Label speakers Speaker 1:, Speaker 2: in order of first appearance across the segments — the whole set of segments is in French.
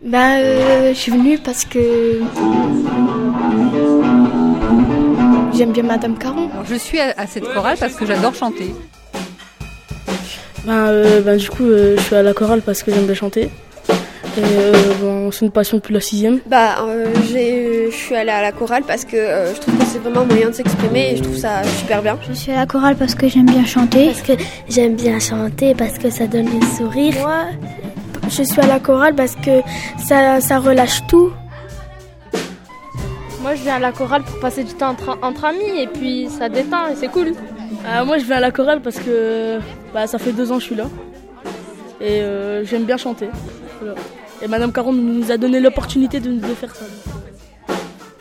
Speaker 1: Bah, euh, je suis venue parce que j'aime bien Madame Caron.
Speaker 2: Je suis à, cette chorale parce que j'adore chanter.
Speaker 3: Ben, euh, ben, du coup, euh, je suis à la chorale parce que j'aime bien chanter. Et bon, c'est une passion depuis la sixième.
Speaker 4: Bah, je suis allée à la chorale parce que je trouve que c'est vraiment un moyen de s'exprimer et je trouve ça super bien.
Speaker 5: Je suis à la chorale parce que j'aime bien chanter.
Speaker 6: Parce que j'aime bien chanter, parce que ça donne le sourire.
Speaker 7: Moi, je suis à la chorale parce que ça, ça relâche tout.
Speaker 8: Moi, je viens à la chorale pour passer du temps entre, entre amis et puis ça détend et c'est cool.
Speaker 3: Euh, moi, je viens à la chorale parce que bah, ça fait deux ans que je suis là et euh, j'aime bien chanter. Et Madame Caron nous a donné l'opportunité de, de, faire ça.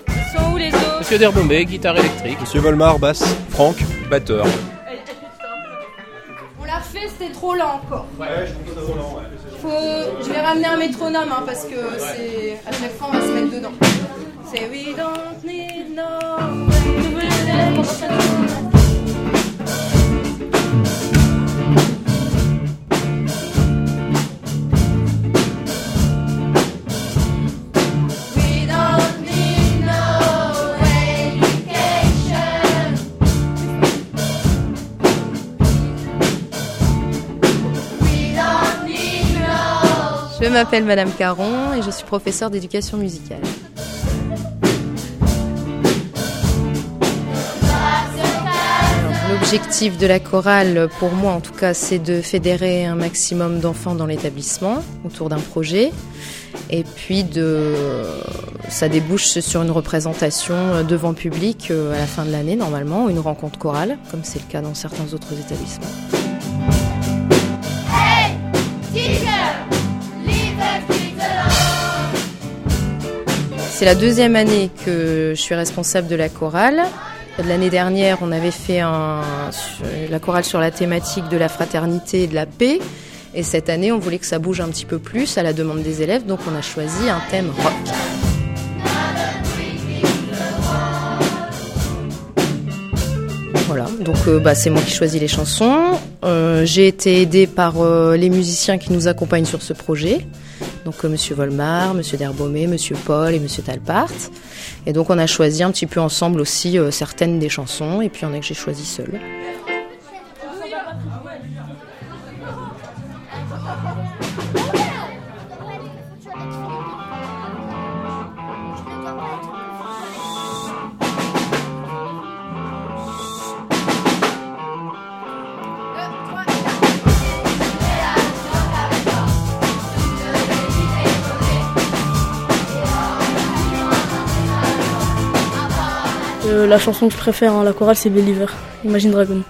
Speaker 2: Ils sont où les autres?
Speaker 9: Monsieur Derbomé, guitare électrique.
Speaker 10: Monsieur Volmar, basse. Franck, batteur.
Speaker 11: Refait, c'était trop lent encore.
Speaker 10: Ouais, je trouve ça trop lent, ouais.
Speaker 11: Faut... Je vais ramener un métronome hein, parce que c'est à chaque fois on va se mettre dedans. C'est We don't need no
Speaker 12: Je m'appelle Madame Caron et je suis professeure d'éducation musicale. L'objectif de la chorale, pour moi en tout cas, c'est de fédérer un maximum d'enfants dans l'établissement autour d'un projet. Et puis ça débouche sur une représentation devant public euh, à la fin de l'année normalement, une rencontre chorale, comme c'est le cas dans certains autres établissements. C'est la deuxième année que je suis responsable de la chorale. L'année dernière, on avait fait un, la chorale sur la thématique de la fraternité et de la paix. Et cette année, on voulait que ça bouge un petit peu plus à la demande des élèves, donc on a choisi un thème rock. Voilà, donc euh, bah, c'est moi qui choisis les chansons. Euh, j'ai été aidée par euh, les musiciens qui nous accompagnent sur ce projet. Donc Monsieur Volmar, Monsieur Derbomé, Monsieur Paul et Monsieur Talpart. Et donc on a choisi un petit peu ensemble aussi certaines des chansons et puis il y en a que j'ai choisi seule.
Speaker 3: La chanson que je préfère la chorale, c'est Believer, Imagine Dragon.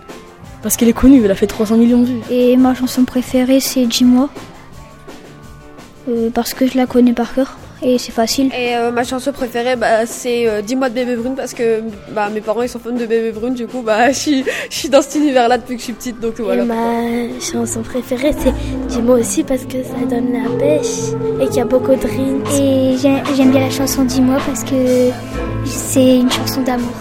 Speaker 3: Parce qu'elle est connue, elle a fait 300 millions de vues.
Speaker 5: Et ma chanson préférée, c'est Dis-moi. Euh, parce que je la connais par cœur et c'est facile.
Speaker 4: Et euh, ma chanson préférée, bah, c'est Dis-moi de Bébé Brune parce que bah, mes parents ils sont fans de Bébé Brune, du coup bah, je, suis, je suis dans cet univers-là depuis que je suis petite. Donc, voilà.
Speaker 6: Et ma chanson préférée, c'est Dis-moi aussi parce que ça donne la pêche et qu'il y a beaucoup de rimes.
Speaker 5: Et j'aime bien la chanson Dis-moi parce que c'est une chanson d'amour.